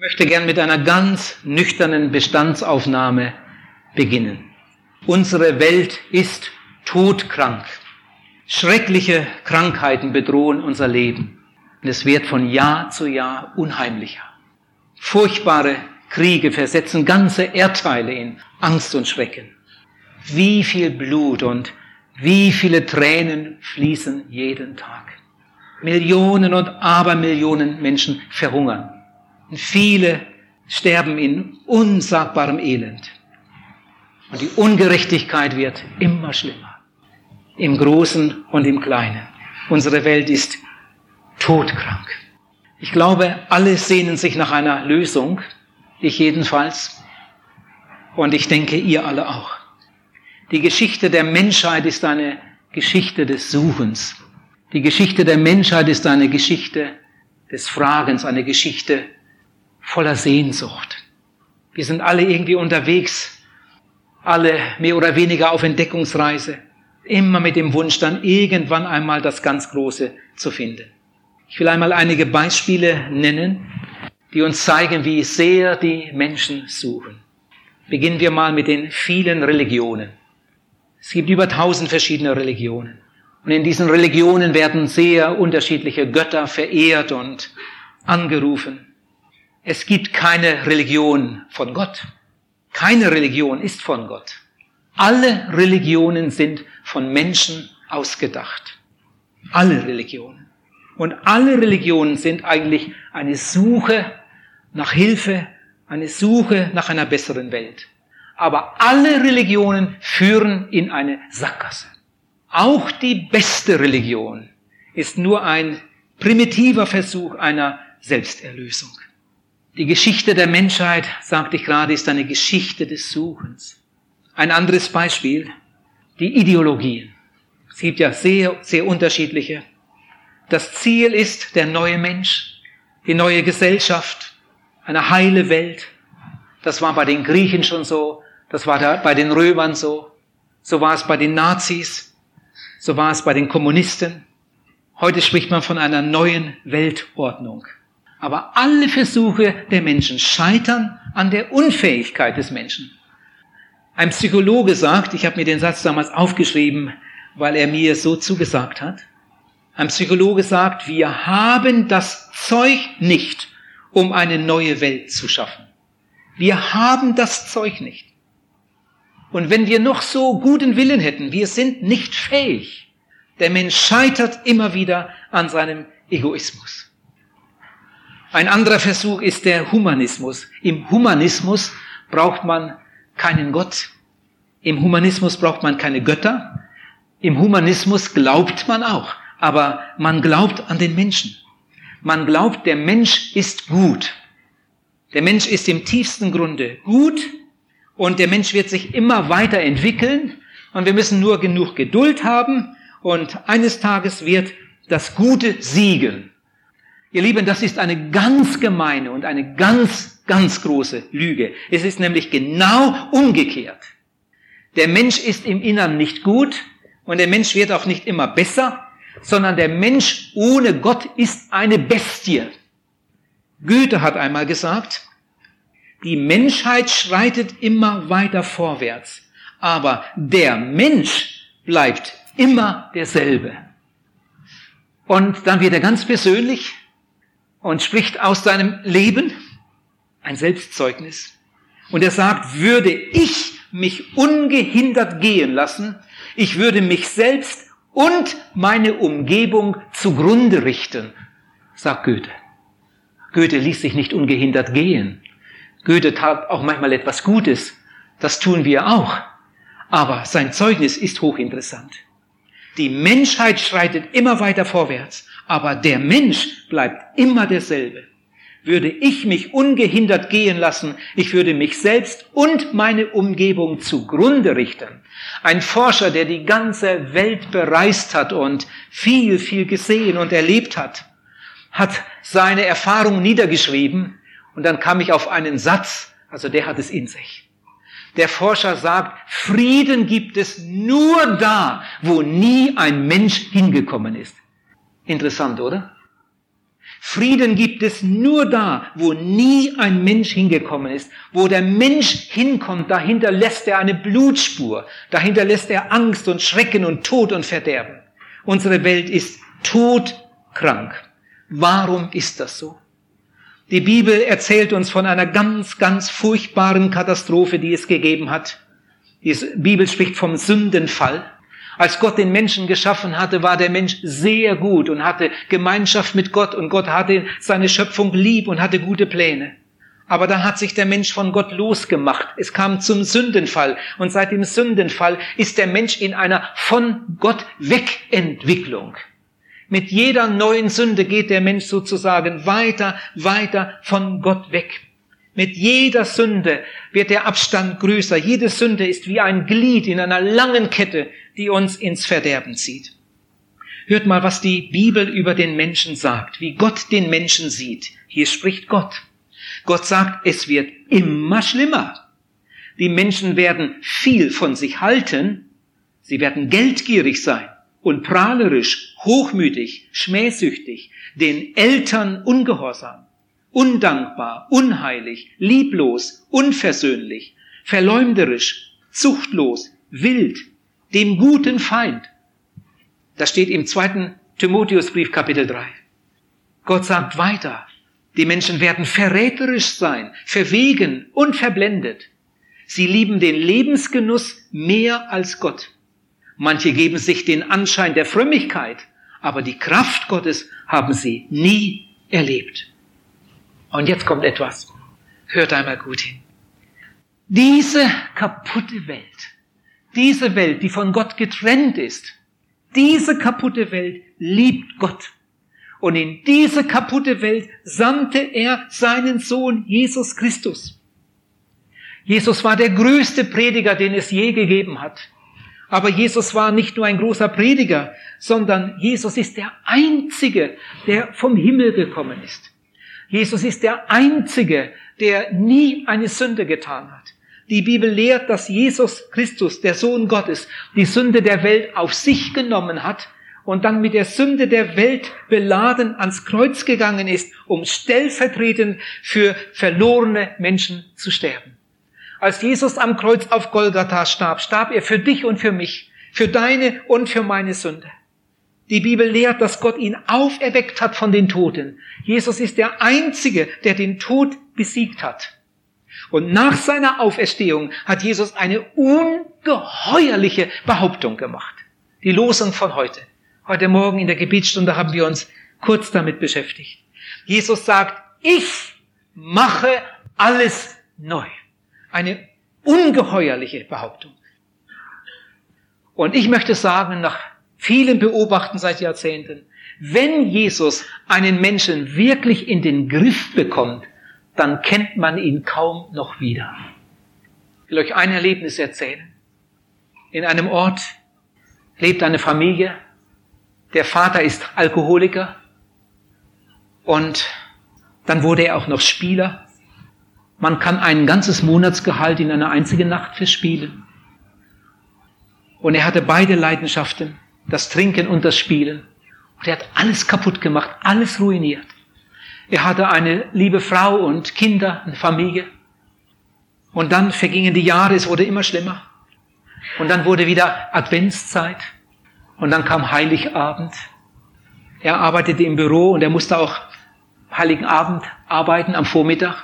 Ich möchte gern mit einer ganz nüchternen Bestandsaufnahme beginnen. Unsere Welt ist todkrank. Schreckliche Krankheiten bedrohen unser Leben. Und es wird von Jahr zu Jahr unheimlicher. Furchtbare Kriege versetzen ganze Erdteile in Angst und Schrecken. Wie viel Blut und wie viele Tränen fließen jeden Tag. Millionen und Abermillionen Menschen verhungern. Und viele sterben in unsagbarem Elend. Und die Ungerechtigkeit wird immer schlimmer. Im Großen und im Kleinen. Unsere Welt ist todkrank. Ich glaube, alle sehnen sich nach einer Lösung. Ich jedenfalls. Und ich denke, ihr alle auch. Die Geschichte der Menschheit ist eine Geschichte des Suchens. Die Geschichte der Menschheit ist eine Geschichte des Fragens, eine Geschichte voller Sehnsucht. Wir sind alle irgendwie unterwegs, alle mehr oder weniger auf Entdeckungsreise, immer mit dem Wunsch, dann irgendwann einmal das ganz Große zu finden. Ich will einmal einige Beispiele nennen, die uns zeigen, wie sehr die Menschen suchen. Beginnen wir mal mit den vielen Religionen. Es gibt über tausend verschiedene Religionen. Und in diesen Religionen werden sehr unterschiedliche Götter verehrt und angerufen. Es gibt keine Religion von Gott. Keine Religion ist von Gott. Alle Religionen sind von Menschen ausgedacht. Alle Religionen. Und alle Religionen sind eigentlich eine Suche nach Hilfe, eine Suche nach einer besseren Welt. Aber alle Religionen führen in eine Sackgasse. Auch die beste Religion ist nur ein primitiver Versuch einer Selbsterlösung. Die Geschichte der Menschheit, sagte ich gerade, ist eine Geschichte des Suchens. Ein anderes Beispiel, die Ideologien. Es gibt ja sehr, sehr unterschiedliche. Das Ziel ist der neue Mensch, die neue Gesellschaft, eine heile Welt. Das war bei den Griechen schon so, das war bei den Römern so, so war es bei den Nazis, so war es bei den Kommunisten. Heute spricht man von einer neuen Weltordnung. Aber alle Versuche der Menschen scheitern an der Unfähigkeit des Menschen. Ein Psychologe sagt, ich habe mir den Satz damals aufgeschrieben, weil er mir so zugesagt hat. Ein Psychologe sagt, wir haben das Zeug nicht, um eine neue Welt zu schaffen. Wir haben das Zeug nicht. Und wenn wir noch so guten Willen hätten, wir sind nicht fähig. Der Mensch scheitert immer wieder an seinem Egoismus. Ein anderer Versuch ist der Humanismus. Im Humanismus braucht man keinen Gott. Im Humanismus braucht man keine Götter. Im Humanismus glaubt man auch, aber man glaubt an den Menschen. Man glaubt, der Mensch ist gut. Der Mensch ist im tiefsten Grunde gut und der Mensch wird sich immer weiterentwickeln und wir müssen nur genug Geduld haben und eines Tages wird das Gute siegen. Ihr Lieben, das ist eine ganz gemeine und eine ganz, ganz große Lüge. Es ist nämlich genau umgekehrt. Der Mensch ist im Innern nicht gut und der Mensch wird auch nicht immer besser, sondern der Mensch ohne Gott ist eine Bestie. Goethe hat einmal gesagt, die Menschheit schreitet immer weiter vorwärts, aber der Mensch bleibt immer derselbe. Und dann wird er ganz persönlich und spricht aus seinem Leben ein Selbstzeugnis. Und er sagt, würde ich mich ungehindert gehen lassen, ich würde mich selbst und meine Umgebung zugrunde richten, sagt Goethe. Goethe ließ sich nicht ungehindert gehen. Goethe tat auch manchmal etwas Gutes. Das tun wir auch. Aber sein Zeugnis ist hochinteressant. Die Menschheit schreitet immer weiter vorwärts, aber der Mensch bleibt immer derselbe. Würde ich mich ungehindert gehen lassen, ich würde mich selbst und meine Umgebung zugrunde richten. Ein Forscher, der die ganze Welt bereist hat und viel, viel gesehen und erlebt hat, hat seine Erfahrung niedergeschrieben und dann kam ich auf einen Satz, also der hat es in sich. Der Forscher sagt, Frieden gibt es nur da, wo nie ein Mensch hingekommen ist. Interessant, oder? Frieden gibt es nur da, wo nie ein Mensch hingekommen ist. Wo der Mensch hinkommt, dahinter lässt er eine Blutspur, dahinter lässt er Angst und Schrecken und Tod und Verderben. Unsere Welt ist todkrank. Warum ist das so? Die Bibel erzählt uns von einer ganz, ganz furchtbaren Katastrophe, die es gegeben hat. Die Bibel spricht vom Sündenfall. Als Gott den Menschen geschaffen hatte, war der Mensch sehr gut und hatte Gemeinschaft mit Gott und Gott hatte seine Schöpfung lieb und hatte gute Pläne. Aber dann hat sich der Mensch von Gott losgemacht. Es kam zum Sündenfall. Und seit dem Sündenfall ist der Mensch in einer von Gott Wegentwicklung. Mit jeder neuen Sünde geht der Mensch sozusagen weiter, weiter von Gott weg. Mit jeder Sünde wird der Abstand größer. Jede Sünde ist wie ein Glied in einer langen Kette, die uns ins Verderben zieht. Hört mal, was die Bibel über den Menschen sagt, wie Gott den Menschen sieht. Hier spricht Gott. Gott sagt, es wird immer schlimmer. Die Menschen werden viel von sich halten, sie werden geldgierig sein und prahlerisch, hochmütig, schmähsüchtig, den Eltern ungehorsam undankbar, unheilig, lieblos, unversöhnlich, verleumderisch, zuchtlos, wild, dem guten Feind. Das steht im zweiten Timotheusbrief Kapitel 3. Gott sagt weiter, die Menschen werden verräterisch sein, verwegen und verblendet. Sie lieben den Lebensgenuss mehr als Gott. Manche geben sich den Anschein der Frömmigkeit, aber die Kraft Gottes haben sie nie erlebt. Und jetzt kommt etwas. Hört einmal gut hin. Diese kaputte Welt, diese Welt, die von Gott getrennt ist, diese kaputte Welt liebt Gott. Und in diese kaputte Welt sandte er seinen Sohn Jesus Christus. Jesus war der größte Prediger, den es je gegeben hat. Aber Jesus war nicht nur ein großer Prediger, sondern Jesus ist der Einzige, der vom Himmel gekommen ist. Jesus ist der Einzige, der nie eine Sünde getan hat. Die Bibel lehrt, dass Jesus Christus, der Sohn Gottes, die Sünde der Welt auf sich genommen hat und dann mit der Sünde der Welt beladen ans Kreuz gegangen ist, um stellvertretend für verlorene Menschen zu sterben. Als Jesus am Kreuz auf Golgatha starb, starb er für dich und für mich, für deine und für meine Sünde. Die Bibel lehrt, dass Gott ihn auferweckt hat von den Toten. Jesus ist der Einzige, der den Tod besiegt hat. Und nach seiner Auferstehung hat Jesus eine ungeheuerliche Behauptung gemacht. Die Losung von heute. Heute Morgen in der Gebetsstunde haben wir uns kurz damit beschäftigt. Jesus sagt, ich mache alles neu. Eine ungeheuerliche Behauptung. Und ich möchte sagen, nach vielen beobachten seit Jahrzehnten, wenn Jesus einen Menschen wirklich in den Griff bekommt, dann kennt man ihn kaum noch wieder. Ich will euch ein Erlebnis erzählen. In einem Ort lebt eine Familie. Der Vater ist Alkoholiker und dann wurde er auch noch Spieler. Man kann ein ganzes Monatsgehalt in einer einzigen Nacht verspielen. Und er hatte beide Leidenschaften das Trinken und das Spielen. Und er hat alles kaputt gemacht, alles ruiniert. Er hatte eine liebe Frau und Kinder, eine Familie. Und dann vergingen die Jahre, es wurde immer schlimmer. Und dann wurde wieder Adventszeit. Und dann kam Heiligabend. Er arbeitete im Büro und er musste auch Heiligen Abend arbeiten am Vormittag.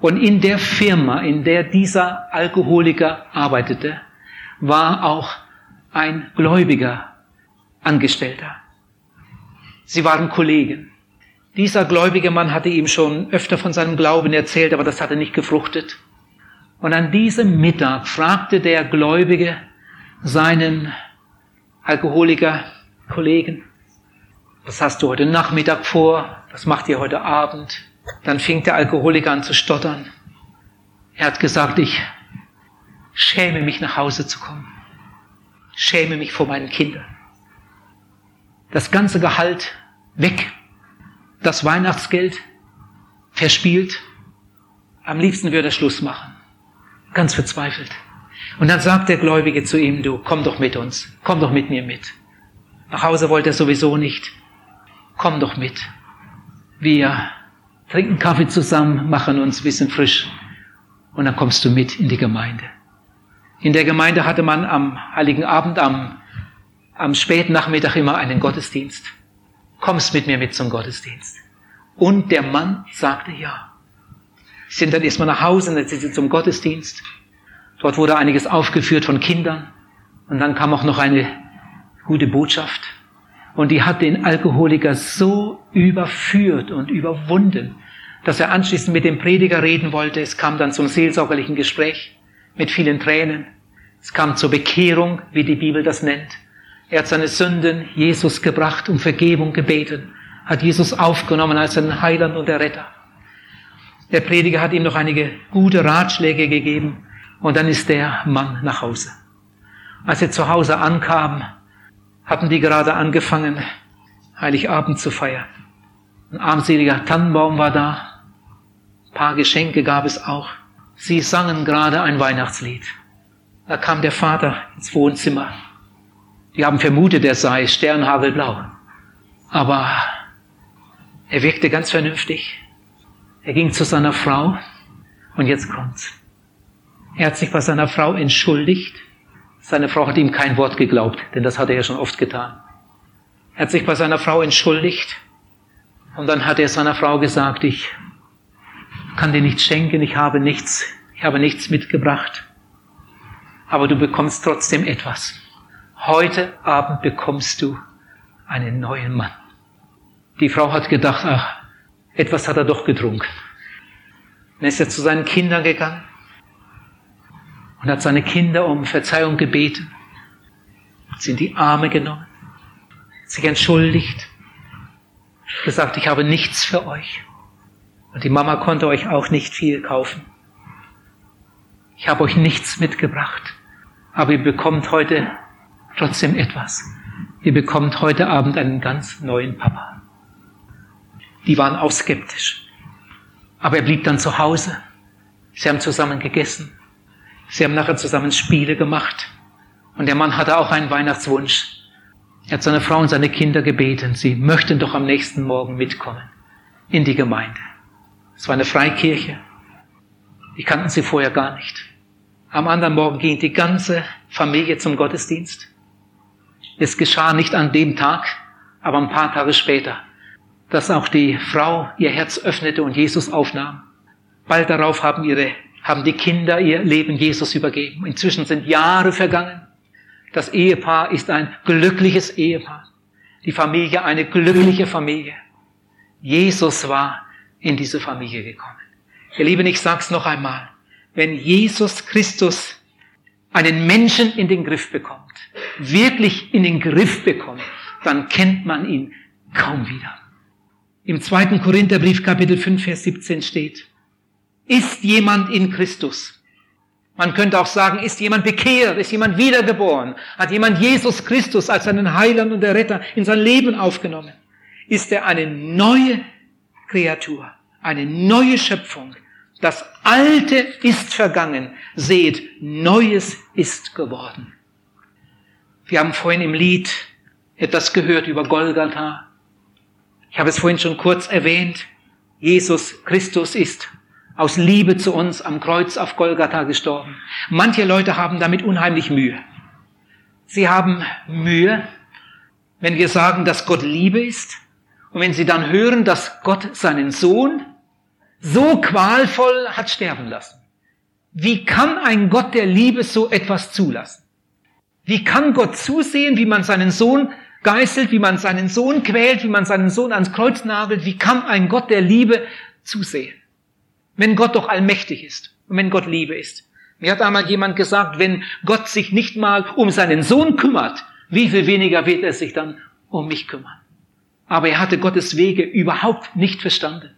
Und in der Firma, in der dieser Alkoholiker arbeitete, war auch ein gläubiger Angestellter. Sie waren Kollegen. Dieser gläubige Mann hatte ihm schon öfter von seinem Glauben erzählt, aber das hatte nicht gefruchtet. Und an diesem Mittag fragte der Gläubige seinen Alkoholiker Kollegen, was hast du heute Nachmittag vor? Was macht ihr heute Abend? Dann fing der Alkoholiker an zu stottern. Er hat gesagt, ich schäme mich nach Hause zu kommen schäme mich vor meinen Kindern. Das ganze Gehalt weg, das Weihnachtsgeld verspielt. Am liebsten würde er Schluss machen. Ganz verzweifelt. Und dann sagt der Gläubige zu ihm, du, komm doch mit uns, komm doch mit mir mit. Nach Hause wollte er sowieso nicht. Komm doch mit. Wir trinken Kaffee zusammen, machen uns ein bisschen frisch und dann kommst du mit in die Gemeinde. In der Gemeinde hatte man am Heiligen Abend, am, am späten Nachmittag immer einen Gottesdienst. Kommst mit mir mit zum Gottesdienst. Und der Mann sagte ja. Sind dann erstmal nach Hause dann sind sie zum Gottesdienst. Dort wurde einiges aufgeführt von Kindern. Und dann kam auch noch eine gute Botschaft. Und die hat den Alkoholiker so überführt und überwunden, dass er anschließend mit dem Prediger reden wollte. Es kam dann zum seelsorgerlichen Gespräch mit vielen Tränen. Es kam zur Bekehrung, wie die Bibel das nennt. Er hat seine Sünden Jesus gebracht, um Vergebung gebeten, hat Jesus aufgenommen als seinen Heiland und Erretter. Der Prediger hat ihm noch einige gute Ratschläge gegeben und dann ist der Mann nach Hause. Als er zu Hause ankam, hatten die gerade angefangen, Heiligabend zu feiern. Ein armseliger Tannenbaum war da, ein paar Geschenke gab es auch. Sie sangen gerade ein Weihnachtslied. Da kam der Vater ins Wohnzimmer. Die haben vermutet, er sei sternhagelblau. Aber er wirkte ganz vernünftig. Er ging zu seiner Frau und jetzt kommt's. Er hat sich bei seiner Frau entschuldigt seine Frau hat ihm kein Wort geglaubt, denn das hat er schon oft getan. Er hat sich bei seiner Frau entschuldigt und dann hat er seiner Frau gesagt, ich kann dir nichts schenken, ich habe nichts, ich habe nichts mitgebracht. Aber du bekommst trotzdem etwas. Heute Abend bekommst du einen neuen Mann. Die Frau hat gedacht, ach, etwas hat er doch getrunken. Dann ist er zu seinen Kindern gegangen und hat seine Kinder um Verzeihung gebeten, hat sie in die Arme genommen, sich entschuldigt, gesagt, ich habe nichts für euch. Und die Mama konnte euch auch nicht viel kaufen. Ich habe euch nichts mitgebracht, aber ihr bekommt heute trotzdem etwas. Ihr bekommt heute Abend einen ganz neuen Papa. Die waren auch skeptisch. Aber er blieb dann zu Hause. Sie haben zusammen gegessen. Sie haben nachher zusammen Spiele gemacht. Und der Mann hatte auch einen Weihnachtswunsch. Er hat seine Frau und seine Kinder gebeten, sie möchten doch am nächsten Morgen mitkommen in die Gemeinde. Es war eine Freikirche. Die kannten sie vorher gar nicht. Am anderen Morgen ging die ganze Familie zum Gottesdienst. Es geschah nicht an dem Tag, aber ein paar Tage später, dass auch die Frau ihr Herz öffnete und Jesus aufnahm. Bald darauf haben ihre haben die Kinder ihr Leben Jesus übergeben. Inzwischen sind Jahre vergangen. Das Ehepaar ist ein glückliches Ehepaar. Die Familie eine glückliche Familie. Jesus war in diese Familie gekommen. Ihr Lieben, ich sag's noch einmal. Wenn Jesus Christus einen Menschen in den Griff bekommt, wirklich in den Griff bekommt, dann kennt man ihn kaum wieder. Im zweiten Korintherbrief Kapitel 5, Vers 17 steht, ist jemand in Christus? Man könnte auch sagen, ist jemand bekehrt, ist jemand wiedergeboren, hat jemand Jesus Christus als seinen Heiland und Retter in sein Leben aufgenommen? Ist er eine neue Kreatur, eine neue Schöpfung? Das Alte ist vergangen, seht, Neues ist geworden. Wir haben vorhin im Lied etwas gehört über Golgatha. Ich habe es vorhin schon kurz erwähnt. Jesus Christus ist aus Liebe zu uns am Kreuz auf Golgatha gestorben. Manche Leute haben damit unheimlich Mühe. Sie haben Mühe, wenn wir sagen, dass Gott Liebe ist und wenn sie dann hören, dass Gott seinen Sohn so qualvoll hat sterben lassen. Wie kann ein Gott der Liebe so etwas zulassen? Wie kann Gott zusehen, wie man seinen Sohn geißelt, wie man seinen Sohn quält, wie man seinen Sohn ans Kreuz nagelt? Wie kann ein Gott der Liebe zusehen? wenn Gott doch allmächtig ist und wenn Gott Liebe ist. Mir hat einmal jemand gesagt, wenn Gott sich nicht mal um seinen Sohn kümmert, wie viel weniger wird er sich dann um mich kümmern? Aber er hatte Gottes Wege überhaupt nicht verstanden.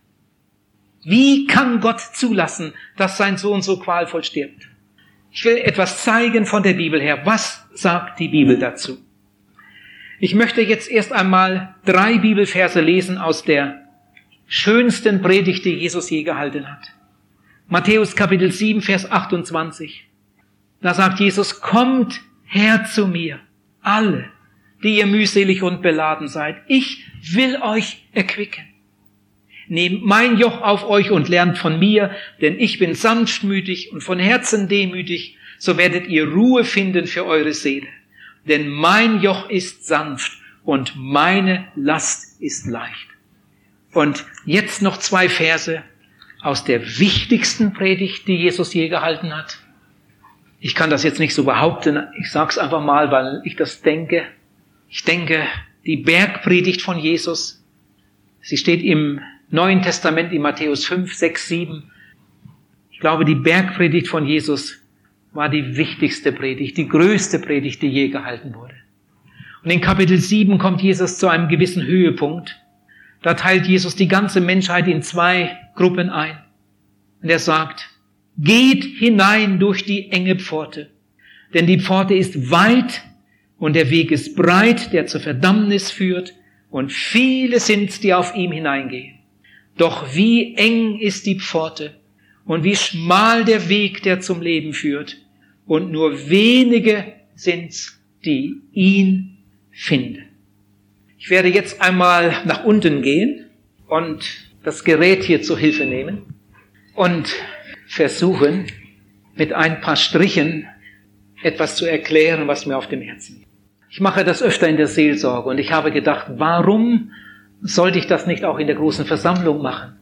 Wie kann Gott zulassen, dass sein Sohn so qualvoll stirbt? Ich will etwas zeigen von der Bibel her. Was sagt die Bibel dazu? Ich möchte jetzt erst einmal drei Bibelverse lesen aus der schönsten Predigt, die Jesus je gehalten hat. Matthäus Kapitel 7, Vers 28. Da sagt Jesus, kommt her zu mir, alle, die ihr mühselig und beladen seid. Ich will euch erquicken. Nehmt mein Joch auf euch und lernt von mir, denn ich bin sanftmütig und von Herzen demütig, so werdet ihr Ruhe finden für eure Seele. Denn mein Joch ist sanft und meine Last ist leicht. Und jetzt noch zwei Verse aus der wichtigsten Predigt, die Jesus je gehalten hat. Ich kann das jetzt nicht so behaupten, ich sage es einfach mal, weil ich das denke. Ich denke, die Bergpredigt von Jesus, sie steht im Neuen Testament in Matthäus 5, 6, 7. Ich glaube, die Bergpredigt von Jesus war die wichtigste Predigt, die größte Predigt, die je gehalten wurde. Und in Kapitel 7 kommt Jesus zu einem gewissen Höhepunkt. Da teilt Jesus die ganze Menschheit in zwei Gruppen ein. Und er sagt, geht hinein durch die enge Pforte, denn die Pforte ist weit und der Weg ist breit, der zur Verdammnis führt, und viele sind's, die auf ihm hineingehen. Doch wie eng ist die Pforte und wie schmal der Weg, der zum Leben führt, und nur wenige sind's, die ihn finden. Ich werde jetzt einmal nach unten gehen und das Gerät hier zur Hilfe nehmen und versuchen, mit ein paar Strichen etwas zu erklären, was mir auf dem Herzen liegt. Ich mache das öfter in der Seelsorge und ich habe gedacht, warum sollte ich das nicht auch in der großen Versammlung machen?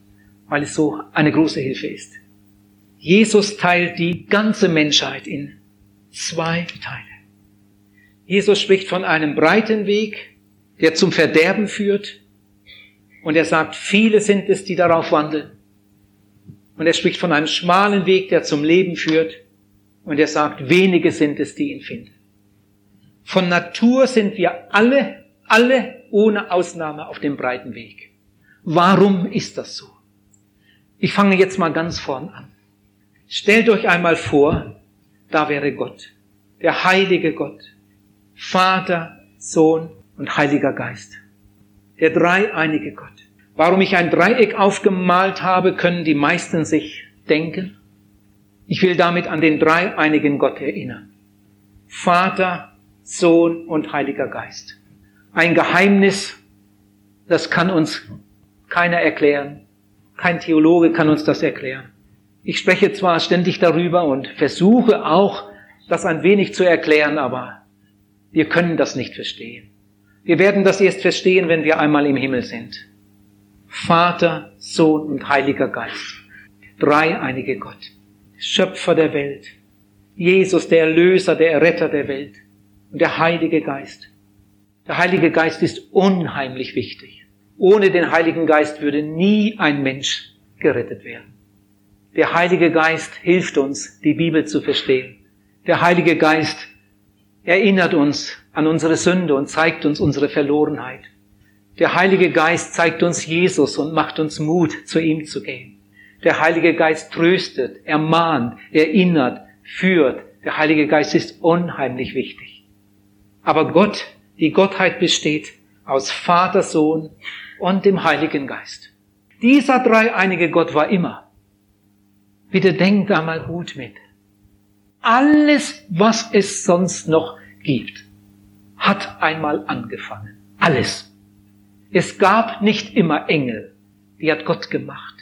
Weil es so eine große Hilfe ist. Jesus teilt die ganze Menschheit in zwei Teile. Jesus spricht von einem breiten Weg, der zum Verderben führt. Und er sagt, viele sind es, die darauf wandeln. Und er spricht von einem schmalen Weg, der zum Leben führt. Und er sagt, wenige sind es, die ihn finden. Von Natur sind wir alle, alle ohne Ausnahme auf dem breiten Weg. Warum ist das so? Ich fange jetzt mal ganz vorn an. Stellt euch einmal vor, da wäre Gott, der heilige Gott, Vater, Sohn und Heiliger Geist, der dreieinige Gott. Warum ich ein Dreieck aufgemalt habe, können die meisten sich denken. Ich will damit an den dreieinigen Gott erinnern. Vater, Sohn und Heiliger Geist. Ein Geheimnis, das kann uns keiner erklären. Kein Theologe kann uns das erklären. Ich spreche zwar ständig darüber und versuche auch, das ein wenig zu erklären, aber wir können das nicht verstehen. Wir werden das erst verstehen, wenn wir einmal im Himmel sind. Vater, Sohn und Heiliger Geist. Dreieinige Gott. Schöpfer der Welt. Jesus, der Erlöser, der Erretter der Welt. Und der Heilige Geist. Der Heilige Geist ist unheimlich wichtig. Ohne den Heiligen Geist würde nie ein Mensch gerettet werden. Der Heilige Geist hilft uns, die Bibel zu verstehen. Der Heilige Geist erinnert uns an unsere Sünde und zeigt uns unsere Verlorenheit. Der Heilige Geist zeigt uns Jesus und macht uns Mut, zu ihm zu gehen. Der Heilige Geist tröstet, ermahnt, erinnert, führt. Der Heilige Geist ist unheimlich wichtig. Aber Gott, die Gottheit besteht aus Vater, Sohn und dem Heiligen Geist. Dieser dreieinige Gott war immer. Bitte denkt da mal gut mit. Alles, was es sonst noch gibt, hat einmal angefangen. Alles. Es gab nicht immer Engel, die hat Gott gemacht.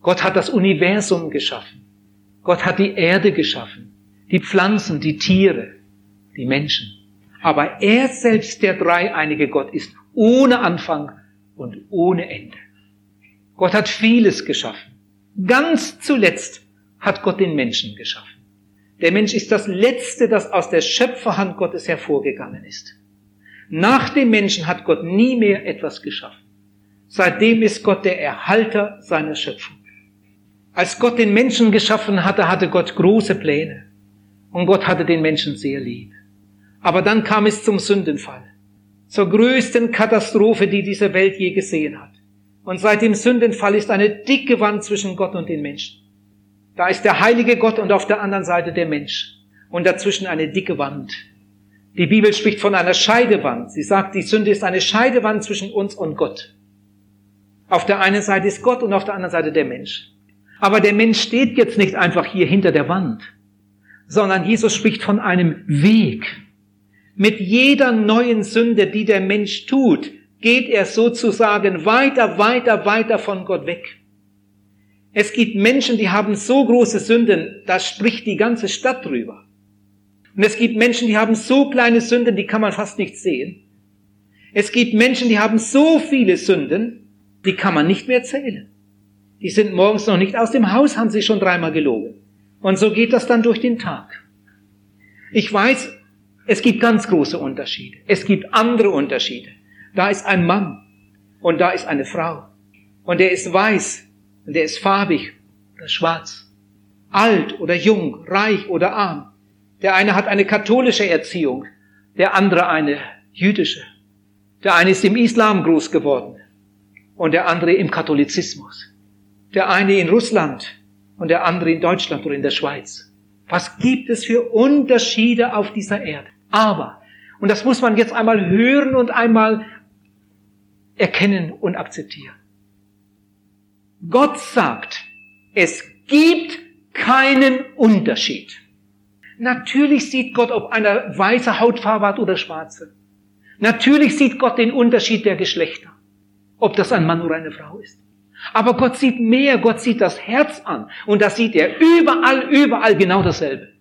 Gott hat das Universum geschaffen. Gott hat die Erde geschaffen, die Pflanzen, die Tiere, die Menschen. Aber er selbst, der dreieinige Gott, ist ohne Anfang und ohne Ende. Gott hat vieles geschaffen. Ganz zuletzt hat Gott den Menschen geschaffen. Der Mensch ist das Letzte, das aus der Schöpferhand Gottes hervorgegangen ist. Nach dem Menschen hat Gott nie mehr etwas geschaffen. Seitdem ist Gott der Erhalter seiner Schöpfung. Als Gott den Menschen geschaffen hatte, hatte Gott große Pläne. Und Gott hatte den Menschen sehr lieb. Aber dann kam es zum Sündenfall. Zur größten Katastrophe, die diese Welt je gesehen hat. Und seit dem Sündenfall ist eine dicke Wand zwischen Gott und den Menschen. Da ist der heilige Gott und auf der anderen Seite der Mensch. Und dazwischen eine dicke Wand. Die Bibel spricht von einer Scheidewand. Sie sagt, die Sünde ist eine Scheidewand zwischen uns und Gott. Auf der einen Seite ist Gott und auf der anderen Seite der Mensch. Aber der Mensch steht jetzt nicht einfach hier hinter der Wand, sondern Jesus spricht von einem Weg. Mit jeder neuen Sünde, die der Mensch tut, geht er sozusagen weiter, weiter, weiter von Gott weg. Es gibt Menschen, die haben so große Sünden, da spricht die ganze Stadt drüber. Und es gibt Menschen, die haben so kleine Sünden, die kann man fast nicht sehen. Es gibt Menschen, die haben so viele Sünden, die kann man nicht mehr zählen. Die sind morgens noch nicht aus dem Haus, haben sie schon dreimal gelogen. Und so geht das dann durch den Tag. Ich weiß, es gibt ganz große Unterschiede. Es gibt andere Unterschiede. Da ist ein Mann und da ist eine Frau. Und der ist weiß und der ist farbig oder schwarz. Alt oder jung, reich oder arm. Der eine hat eine katholische Erziehung, der andere eine jüdische. Der eine ist im Islam groß geworden und der andere im Katholizismus. Der eine in Russland und der andere in Deutschland oder in der Schweiz. Was gibt es für Unterschiede auf dieser Erde? Aber, und das muss man jetzt einmal hören und einmal erkennen und akzeptieren. Gott sagt, es gibt keinen Unterschied. Natürlich sieht Gott, ob einer weiße Hautfarbe hat oder schwarze. Natürlich sieht Gott den Unterschied der Geschlechter, ob das ein Mann oder eine Frau ist. Aber Gott sieht mehr, Gott sieht das Herz an und das sieht er überall, überall genau dasselbe.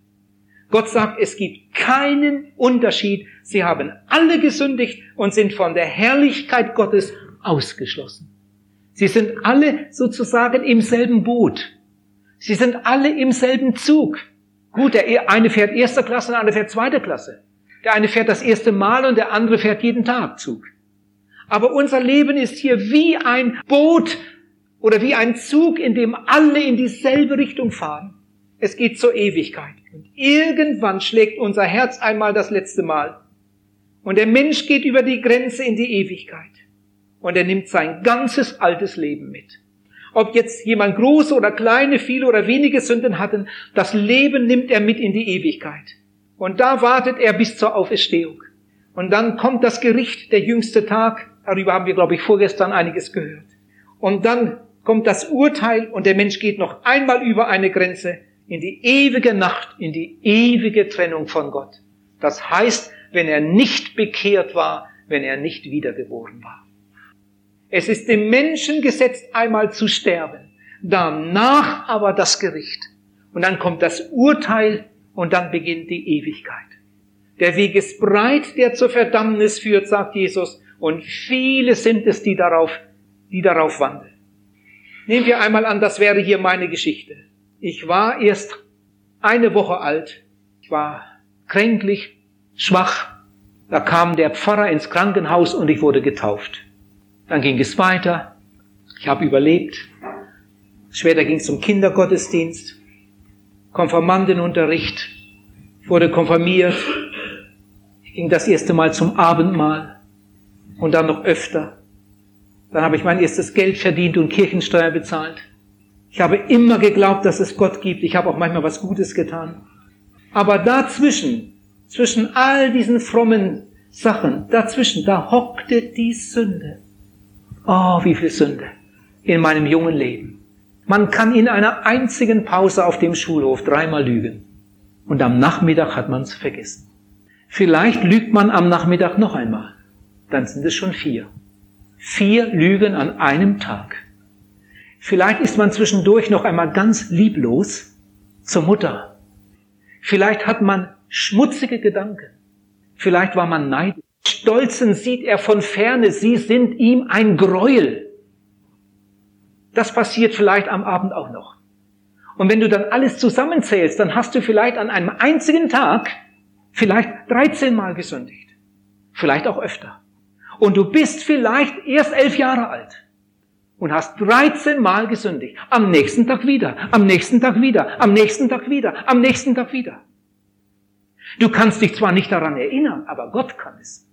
Gott sagt, es gibt keinen Unterschied. Sie haben alle gesündigt und sind von der Herrlichkeit Gottes ausgeschlossen. Sie sind alle sozusagen im selben Boot. Sie sind alle im selben Zug. Gut, der eine fährt erster Klasse, der andere fährt zweiter Klasse. Der eine fährt das erste Mal und der andere fährt jeden Tag Zug. Aber unser Leben ist hier wie ein Boot oder wie ein Zug, in dem alle in dieselbe Richtung fahren. Es geht zur Ewigkeit. Und irgendwann schlägt unser Herz einmal das letzte Mal. Und der Mensch geht über die Grenze in die Ewigkeit. Und er nimmt sein ganzes altes Leben mit. Ob jetzt jemand große oder kleine, viele oder wenige Sünden hatten, das Leben nimmt er mit in die Ewigkeit. Und da wartet er bis zur Auferstehung. Und dann kommt das Gericht, der jüngste Tag. Darüber haben wir, glaube ich, vorgestern einiges gehört. Und dann kommt das Urteil und der Mensch geht noch einmal über eine Grenze in die ewige Nacht, in die ewige Trennung von Gott. Das heißt, wenn er nicht bekehrt war, wenn er nicht wiedergeboren war. Es ist dem Menschen gesetzt, einmal zu sterben, danach aber das Gericht. Und dann kommt das Urteil und dann beginnt die Ewigkeit. Der Weg ist breit, der zur Verdammnis führt, sagt Jesus, und viele sind es, die darauf, die darauf wandeln. Nehmen wir einmal an, das wäre hier meine Geschichte. Ich war erst eine Woche alt. Ich war kränklich, schwach. Da kam der Pfarrer ins Krankenhaus und ich wurde getauft. Dann ging es weiter. Ich habe überlebt. Später ging es zum Kindergottesdienst, Konfirmandenunterricht, wurde konfirmiert. Ich ging das erste Mal zum Abendmahl und dann noch öfter. Dann habe ich mein erstes Geld verdient und Kirchensteuer bezahlt. Ich habe immer geglaubt, dass es Gott gibt. Ich habe auch manchmal was Gutes getan. Aber dazwischen, zwischen all diesen frommen Sachen, dazwischen, da hockte die Sünde. Oh, wie viel Sünde in meinem jungen Leben. Man kann in einer einzigen Pause auf dem Schulhof dreimal lügen. Und am Nachmittag hat man es vergessen. Vielleicht lügt man am Nachmittag noch einmal. Dann sind es schon vier. Vier Lügen an einem Tag. Vielleicht ist man zwischendurch noch einmal ganz lieblos zur Mutter. Vielleicht hat man schmutzige Gedanken. Vielleicht war man neidisch. Stolzen sieht er von ferne, sie sind ihm ein Gräuel. Das passiert vielleicht am Abend auch noch. Und wenn du dann alles zusammenzählst, dann hast du vielleicht an einem einzigen Tag vielleicht 13 Mal gesündigt. Vielleicht auch öfter. Und du bist vielleicht erst elf Jahre alt und hast 13 Mal gesündigt. Am nächsten Tag wieder, am nächsten Tag wieder, am nächsten Tag wieder, am nächsten Tag wieder. Du kannst dich zwar nicht daran erinnern, aber Gott kann es.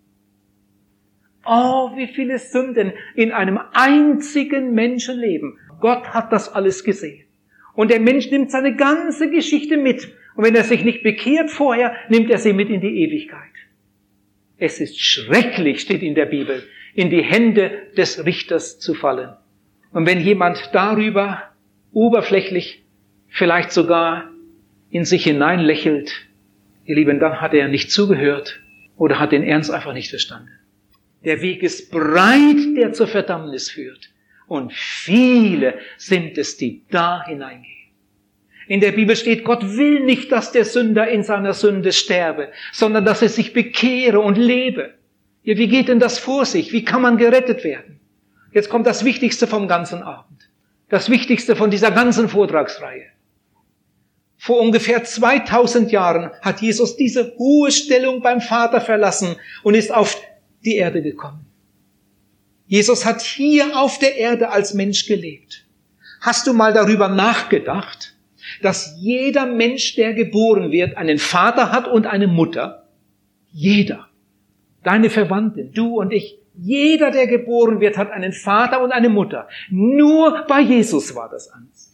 Oh, wie viele Sünden in einem einzigen Menschenleben. Gott hat das alles gesehen. Und der Mensch nimmt seine ganze Geschichte mit. Und wenn er sich nicht bekehrt vorher, nimmt er sie mit in die Ewigkeit. Es ist schrecklich, steht in der Bibel, in die Hände des Richters zu fallen. Und wenn jemand darüber oberflächlich, vielleicht sogar in sich hinein lächelt, ihr Lieben, dann hat er nicht zugehört oder hat den Ernst einfach nicht verstanden. Der Weg ist breit, der zur Verdammnis führt. Und viele sind es, die da hineingehen. In der Bibel steht, Gott will nicht, dass der Sünder in seiner Sünde sterbe, sondern dass er sich bekehre und lebe. Ja, wie geht denn das vor sich? Wie kann man gerettet werden? Jetzt kommt das Wichtigste vom ganzen Abend. Das Wichtigste von dieser ganzen Vortragsreihe. Vor ungefähr 2000 Jahren hat Jesus diese hohe Stellung beim Vater verlassen und ist auf die Erde gekommen. Jesus hat hier auf der Erde als Mensch gelebt. Hast du mal darüber nachgedacht, dass jeder Mensch, der geboren wird, einen Vater hat und eine Mutter? Jeder. Deine Verwandten, du und ich. Jeder, der geboren wird, hat einen Vater und eine Mutter. Nur bei Jesus war das anders.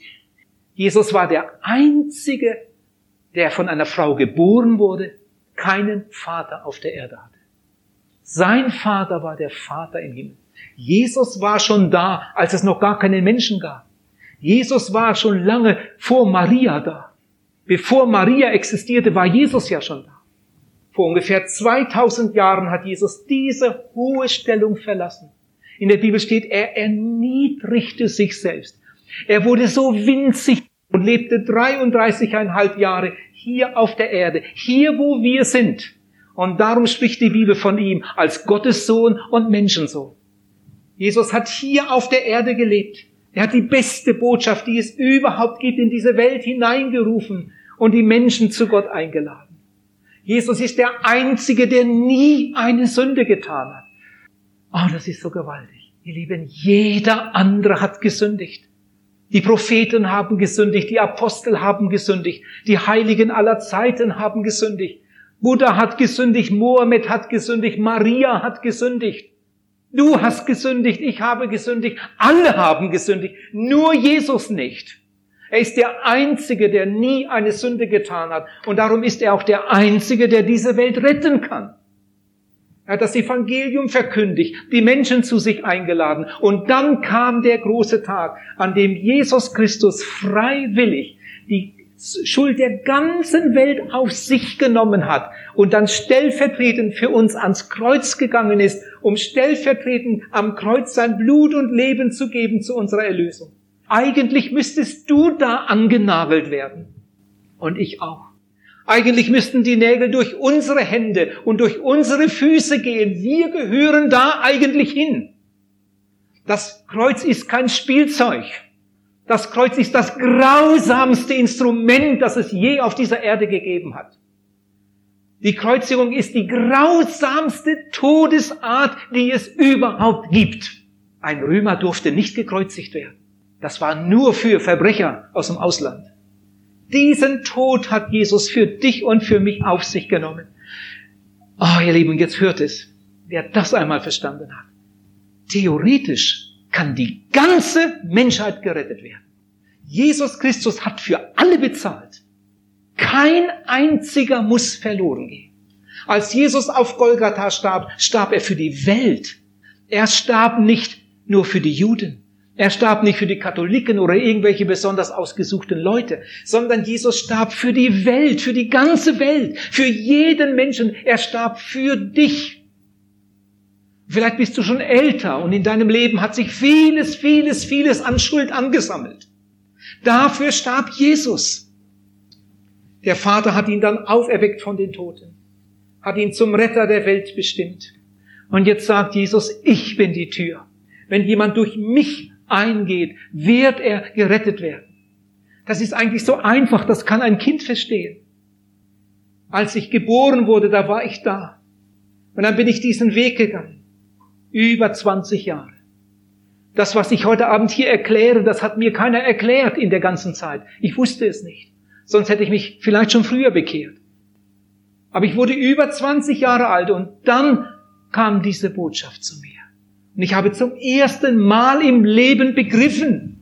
Jesus war der Einzige, der von einer Frau geboren wurde, keinen Vater auf der Erde hatte. Sein Vater war der Vater im Himmel. Jesus war schon da, als es noch gar keinen Menschen gab. Jesus war schon lange vor Maria da. Bevor Maria existierte, war Jesus ja schon da. Vor ungefähr 2000 Jahren hat Jesus diese hohe Stellung verlassen. In der Bibel steht, er erniedrigte sich selbst. Er wurde so winzig und lebte 33,5 Jahre hier auf der Erde, hier wo wir sind. Und darum spricht die Bibel von ihm als Gottes Sohn und Menschensohn. Jesus hat hier auf der Erde gelebt. Er hat die beste Botschaft, die es überhaupt gibt, in diese Welt hineingerufen und die Menschen zu Gott eingeladen. Jesus ist der Einzige, der nie eine Sünde getan hat. Oh, das ist so gewaltig. Ihr Lieben, jeder andere hat gesündigt. Die Propheten haben gesündigt, die Apostel haben gesündigt, die Heiligen aller Zeiten haben gesündigt. Buddha hat gesündigt, Mohammed hat gesündigt, Maria hat gesündigt. Du hast gesündigt, ich habe gesündigt, alle haben gesündigt, nur Jesus nicht. Er ist der Einzige, der nie eine Sünde getan hat. Und darum ist er auch der Einzige, der diese Welt retten kann. Er hat das Evangelium verkündigt, die Menschen zu sich eingeladen. Und dann kam der große Tag, an dem Jesus Christus freiwillig die Schuld der ganzen Welt auf sich genommen hat und dann stellvertretend für uns ans Kreuz gegangen ist, um stellvertretend am Kreuz sein Blut und Leben zu geben zu unserer Erlösung. Eigentlich müsstest du da angenagelt werden. Und ich auch. Eigentlich müssten die Nägel durch unsere Hände und durch unsere Füße gehen. Wir gehören da eigentlich hin. Das Kreuz ist kein Spielzeug. Das Kreuz ist das grausamste Instrument, das es je auf dieser Erde gegeben hat. Die Kreuzigung ist die grausamste Todesart, die es überhaupt gibt. Ein Römer durfte nicht gekreuzigt werden. Das war nur für Verbrecher aus dem Ausland. Diesen Tod hat Jesus für dich und für mich auf sich genommen. Oh, ihr Lieben, jetzt hört es. Wer das einmal verstanden hat. Theoretisch kann die ganze Menschheit gerettet werden. Jesus Christus hat für alle bezahlt. Kein einziger muss verloren gehen. Als Jesus auf Golgatha starb, starb er für die Welt. Er starb nicht nur für die Juden. Er starb nicht für die Katholiken oder irgendwelche besonders ausgesuchten Leute, sondern Jesus starb für die Welt, für die ganze Welt, für jeden Menschen. Er starb für dich. Vielleicht bist du schon älter und in deinem Leben hat sich vieles, vieles, vieles an Schuld angesammelt. Dafür starb Jesus. Der Vater hat ihn dann auferweckt von den Toten, hat ihn zum Retter der Welt bestimmt. Und jetzt sagt Jesus, ich bin die Tür. Wenn jemand durch mich eingeht, wird er gerettet werden. Das ist eigentlich so einfach, das kann ein Kind verstehen. Als ich geboren wurde, da war ich da. Und dann bin ich diesen Weg gegangen. Über 20 Jahre. Das, was ich heute Abend hier erkläre, das hat mir keiner erklärt in der ganzen Zeit. Ich wusste es nicht. Sonst hätte ich mich vielleicht schon früher bekehrt. Aber ich wurde über 20 Jahre alt und dann kam diese Botschaft zu mir. Und ich habe zum ersten Mal im Leben begriffen,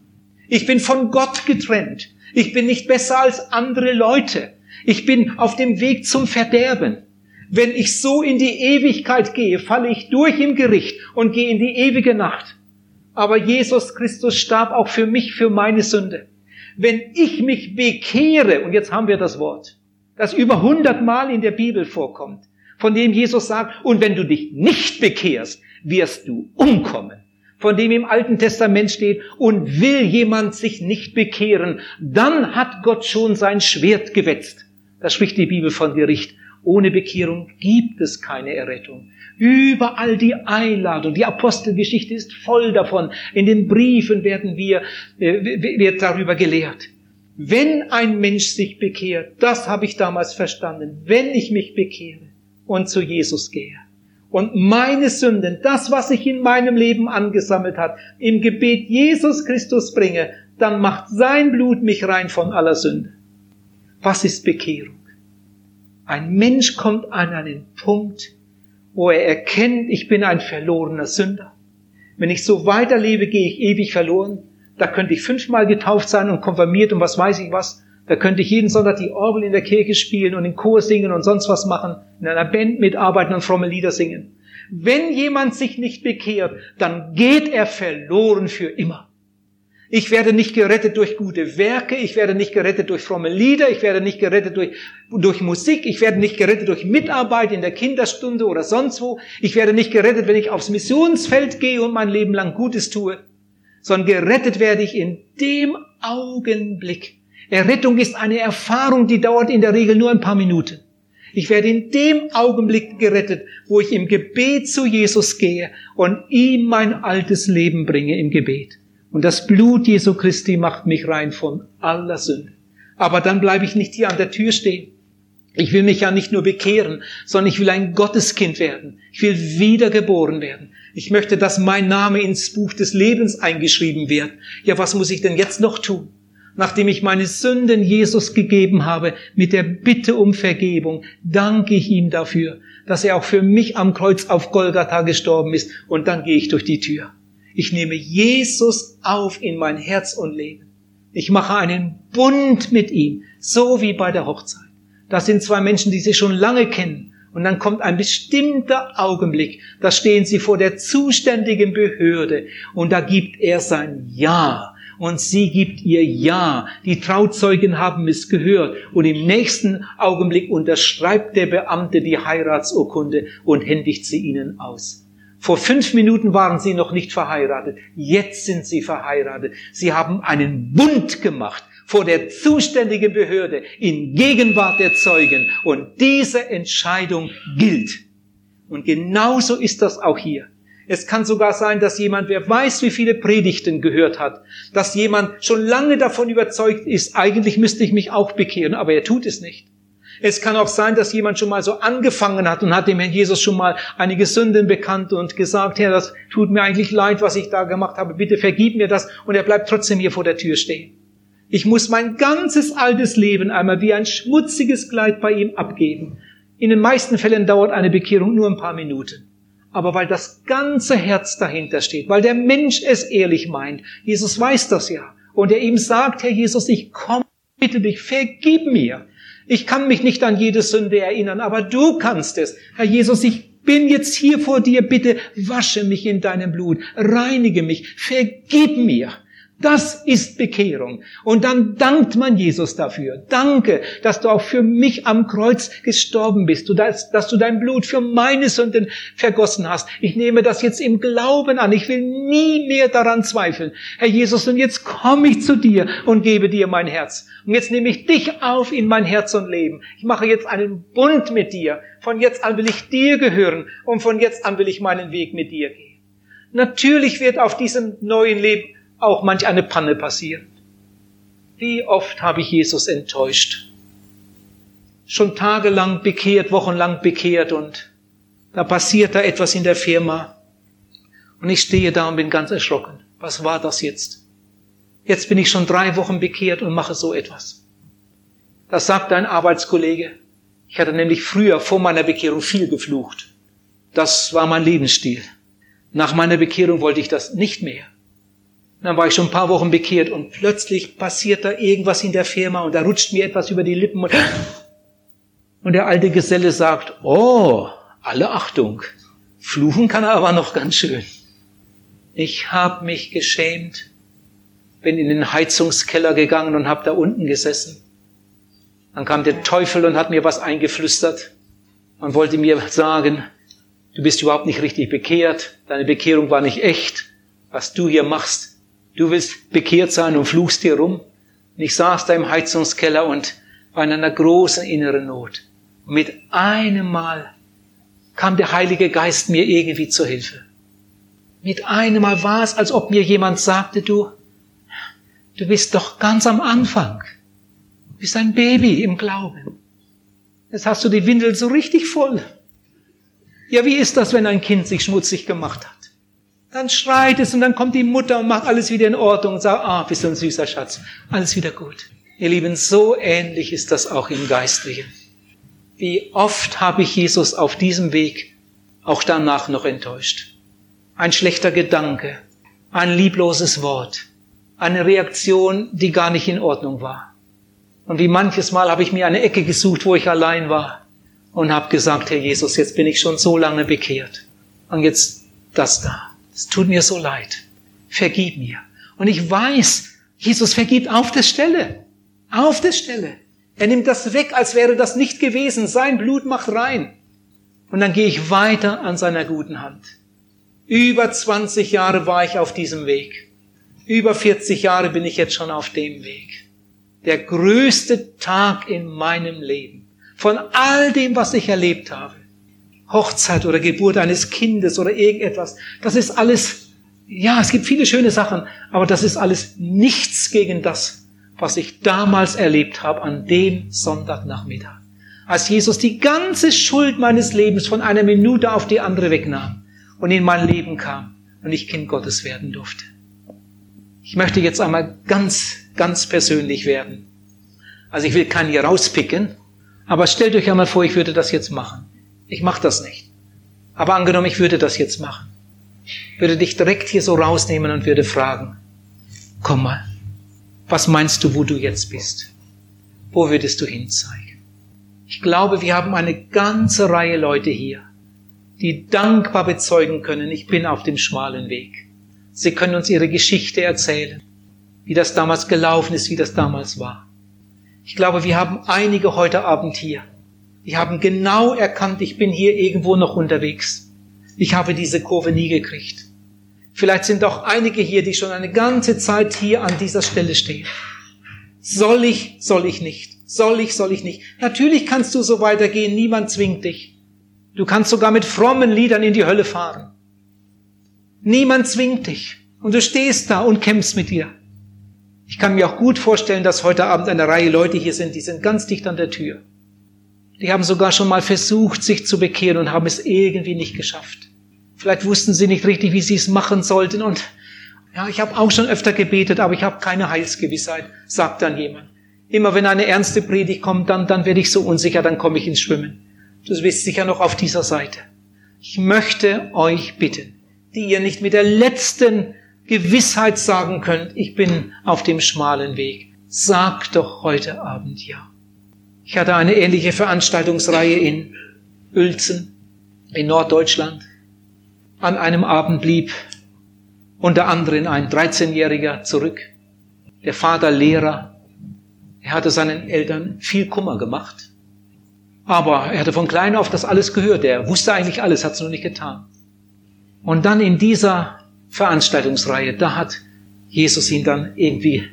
ich bin von Gott getrennt. Ich bin nicht besser als andere Leute. Ich bin auf dem Weg zum Verderben. Wenn ich so in die Ewigkeit gehe, falle ich durch im Gericht und gehe in die ewige Nacht. Aber Jesus Christus starb auch für mich, für meine Sünde. Wenn ich mich bekehre, und jetzt haben wir das Wort, das über hundert Mal in der Bibel vorkommt, von dem Jesus sagt, und wenn du dich nicht bekehrst, wirst du umkommen. Von dem im Alten Testament steht, und will jemand sich nicht bekehren, dann hat Gott schon sein Schwert gewetzt. Da spricht die Bibel von Gericht. Ohne Bekehrung gibt es keine Errettung. Überall die Einladung. Die Apostelgeschichte ist voll davon. In den Briefen werden wir, äh, wird darüber gelehrt. Wenn ein Mensch sich bekehrt, das habe ich damals verstanden, wenn ich mich bekehre und zu Jesus gehe und meine Sünden, das, was sich in meinem Leben angesammelt hat, im Gebet Jesus Christus bringe, dann macht sein Blut mich rein von aller Sünde. Was ist Bekehrung? Ein Mensch kommt an einen Punkt, wo er erkennt, ich bin ein verlorener Sünder. Wenn ich so weiterlebe, gehe ich ewig verloren. Da könnte ich fünfmal getauft sein und konfirmiert und was weiß ich was. Da könnte ich jeden Sonntag die Orgel in der Kirche spielen und in Chor singen und sonst was machen, in einer Band mitarbeiten und fromme Lieder singen. Wenn jemand sich nicht bekehrt, dann geht er verloren für immer. Ich werde nicht gerettet durch gute Werke, ich werde nicht gerettet durch fromme Lieder, ich werde nicht gerettet durch, durch Musik, ich werde nicht gerettet durch Mitarbeit in der Kinderstunde oder sonst wo, ich werde nicht gerettet, wenn ich aufs Missionsfeld gehe und mein Leben lang Gutes tue, sondern gerettet werde ich in dem Augenblick. Errettung ist eine Erfahrung, die dauert in der Regel nur ein paar Minuten. Ich werde in dem Augenblick gerettet, wo ich im Gebet zu Jesus gehe und ihm mein altes Leben bringe im Gebet. Und das Blut Jesu Christi macht mich rein von aller Sünde. Aber dann bleibe ich nicht hier an der Tür stehen. Ich will mich ja nicht nur bekehren, sondern ich will ein Gotteskind werden. Ich will wiedergeboren werden. Ich möchte, dass mein Name ins Buch des Lebens eingeschrieben wird. Ja, was muss ich denn jetzt noch tun? Nachdem ich meine Sünden Jesus gegeben habe, mit der Bitte um Vergebung, danke ich ihm dafür, dass er auch für mich am Kreuz auf Golgatha gestorben ist. Und dann gehe ich durch die Tür. Ich nehme Jesus auf in mein Herz und Leben. Ich mache einen Bund mit ihm, so wie bei der Hochzeit. Das sind zwei Menschen, die sich schon lange kennen. Und dann kommt ein bestimmter Augenblick, da stehen sie vor der zuständigen Behörde und da gibt er sein Ja und sie gibt ihr Ja. Die Trauzeugen haben es gehört und im nächsten Augenblick unterschreibt der Beamte die Heiratsurkunde und händigt sie ihnen aus. Vor fünf Minuten waren sie noch nicht verheiratet. Jetzt sind sie verheiratet. Sie haben einen Bund gemacht vor der zuständigen Behörde in Gegenwart der Zeugen. Und diese Entscheidung gilt. Und genauso ist das auch hier. Es kann sogar sein, dass jemand, wer weiß, wie viele Predigten gehört hat, dass jemand schon lange davon überzeugt ist, eigentlich müsste ich mich auch bekehren, aber er tut es nicht. Es kann auch sein, dass jemand schon mal so angefangen hat und hat dem Herrn Jesus schon mal einige Sünden bekannt und gesagt, Herr, das tut mir eigentlich leid, was ich da gemacht habe, bitte vergib mir das und er bleibt trotzdem hier vor der Tür stehen. Ich muss mein ganzes altes Leben einmal wie ein schmutziges Kleid bei ihm abgeben. In den meisten Fällen dauert eine Bekehrung nur ein paar Minuten aber weil das ganze Herz dahinter steht, weil der Mensch es ehrlich meint. Jesus weiß das ja. Und er ihm sagt, Herr Jesus, ich komme, bitte dich, vergib mir. Ich kann mich nicht an jede Sünde erinnern, aber du kannst es. Herr Jesus, ich bin jetzt hier vor dir, bitte wasche mich in deinem Blut, reinige mich, vergib mir. Das ist Bekehrung. Und dann dankt man Jesus dafür. Danke, dass du auch für mich am Kreuz gestorben bist, dass, dass du dein Blut für meine Sünden vergossen hast. Ich nehme das jetzt im Glauben an. Ich will nie mehr daran zweifeln. Herr Jesus, und jetzt komme ich zu dir und gebe dir mein Herz. Und jetzt nehme ich dich auf in mein Herz und Leben. Ich mache jetzt einen Bund mit dir. Von jetzt an will ich dir gehören und von jetzt an will ich meinen Weg mit dir gehen. Natürlich wird auf diesem neuen Leben auch manch eine Panne passiert. Wie oft habe ich Jesus enttäuscht? Schon tagelang bekehrt, wochenlang bekehrt und da passiert da etwas in der Firma und ich stehe da und bin ganz erschrocken. Was war das jetzt? Jetzt bin ich schon drei Wochen bekehrt und mache so etwas. Das sagt ein Arbeitskollege. Ich hatte nämlich früher vor meiner Bekehrung viel geflucht. Das war mein Lebensstil. Nach meiner Bekehrung wollte ich das nicht mehr dann war ich schon ein paar Wochen bekehrt und plötzlich passiert da irgendwas in der Firma und da rutscht mir etwas über die Lippen und, und der alte Geselle sagt, oh, alle Achtung, fluchen kann er aber noch ganz schön. Ich habe mich geschämt, bin in den Heizungskeller gegangen und habe da unten gesessen. Dann kam der Teufel und hat mir was eingeflüstert und wollte mir sagen, Du bist überhaupt nicht richtig bekehrt. Deine Bekehrung war nicht echt. Was du hier machst. Du willst bekehrt sein und fluchst hier rum. Und ich saß da im Heizungskeller und war in einer großen inneren Not. Und mit einem Mal kam der Heilige Geist mir irgendwie zur Hilfe. Mit einem Mal war es, als ob mir jemand sagte, du, du bist doch ganz am Anfang. Du bist ein Baby im Glauben. Jetzt hast du die Windel so richtig voll. Ja, wie ist das, wenn ein Kind sich schmutzig gemacht hat? Dann schreit es und dann kommt die Mutter und macht alles wieder in Ordnung und sagt, ah, bist du ein süßer Schatz. Alles wieder gut. Ihr Lieben, so ähnlich ist das auch im Geistlichen. Wie oft habe ich Jesus auf diesem Weg auch danach noch enttäuscht. Ein schlechter Gedanke, ein liebloses Wort, eine Reaktion, die gar nicht in Ordnung war. Und wie manches Mal habe ich mir eine Ecke gesucht, wo ich allein war und habe gesagt, Herr Jesus, jetzt bin ich schon so lange bekehrt. Und jetzt das da. Es tut mir so leid. Vergib mir. Und ich weiß, Jesus vergibt auf der Stelle. Auf der Stelle. Er nimmt das weg, als wäre das nicht gewesen. Sein Blut macht rein. Und dann gehe ich weiter an seiner guten Hand. Über 20 Jahre war ich auf diesem Weg. Über 40 Jahre bin ich jetzt schon auf dem Weg. Der größte Tag in meinem Leben. Von all dem, was ich erlebt habe. Hochzeit oder Geburt eines Kindes oder irgendetwas. Das ist alles, ja, es gibt viele schöne Sachen, aber das ist alles nichts gegen das, was ich damals erlebt habe an dem Sonntagnachmittag. Als Jesus die ganze Schuld meines Lebens von einer Minute auf die andere wegnahm und in mein Leben kam und ich Kind Gottes werden durfte. Ich möchte jetzt einmal ganz, ganz persönlich werden. Also ich will keinen hier rauspicken, aber stellt euch einmal vor, ich würde das jetzt machen. Ich mache das nicht. Aber angenommen, ich würde das jetzt machen. Würde dich direkt hier so rausnehmen und würde fragen, komm mal, was meinst du, wo du jetzt bist? Wo würdest du hinzeigen? Ich glaube, wir haben eine ganze Reihe Leute hier, die dankbar bezeugen können, ich bin auf dem schmalen Weg. Sie können uns ihre Geschichte erzählen, wie das damals gelaufen ist, wie das damals war. Ich glaube, wir haben einige heute Abend hier, die haben genau erkannt, ich bin hier irgendwo noch unterwegs. Ich habe diese Kurve nie gekriegt. Vielleicht sind auch einige hier, die schon eine ganze Zeit hier an dieser Stelle stehen. Soll ich, soll ich nicht? Soll ich, soll ich nicht? Natürlich kannst du so weitergehen, niemand zwingt dich. Du kannst sogar mit frommen Liedern in die Hölle fahren. Niemand zwingt dich. Und du stehst da und kämpfst mit dir. Ich kann mir auch gut vorstellen, dass heute Abend eine Reihe Leute hier sind, die sind ganz dicht an der Tür. Die haben sogar schon mal versucht, sich zu bekehren und haben es irgendwie nicht geschafft. Vielleicht wussten sie nicht richtig, wie sie es machen sollten. Und ja, ich habe auch schon öfter gebetet, aber ich habe keine Heilsgewissheit, sagt dann jemand. Immer wenn eine ernste Predigt kommt, dann, dann werde ich so unsicher, dann komme ich ins Schwimmen. Du bist sicher noch auf dieser Seite. Ich möchte euch bitten, die ihr nicht mit der letzten Gewissheit sagen könnt, ich bin auf dem schmalen Weg. Sag doch heute Abend ja. Ich hatte eine ähnliche Veranstaltungsreihe in Uelzen in Norddeutschland. An einem Abend blieb unter anderem ein 13-Jähriger zurück. Der Vater Lehrer. Er hatte seinen Eltern viel Kummer gemacht. Aber er hatte von klein auf das alles gehört. Er wusste eigentlich alles, hat es nur nicht getan. Und dann in dieser Veranstaltungsreihe, da hat Jesus ihn dann irgendwie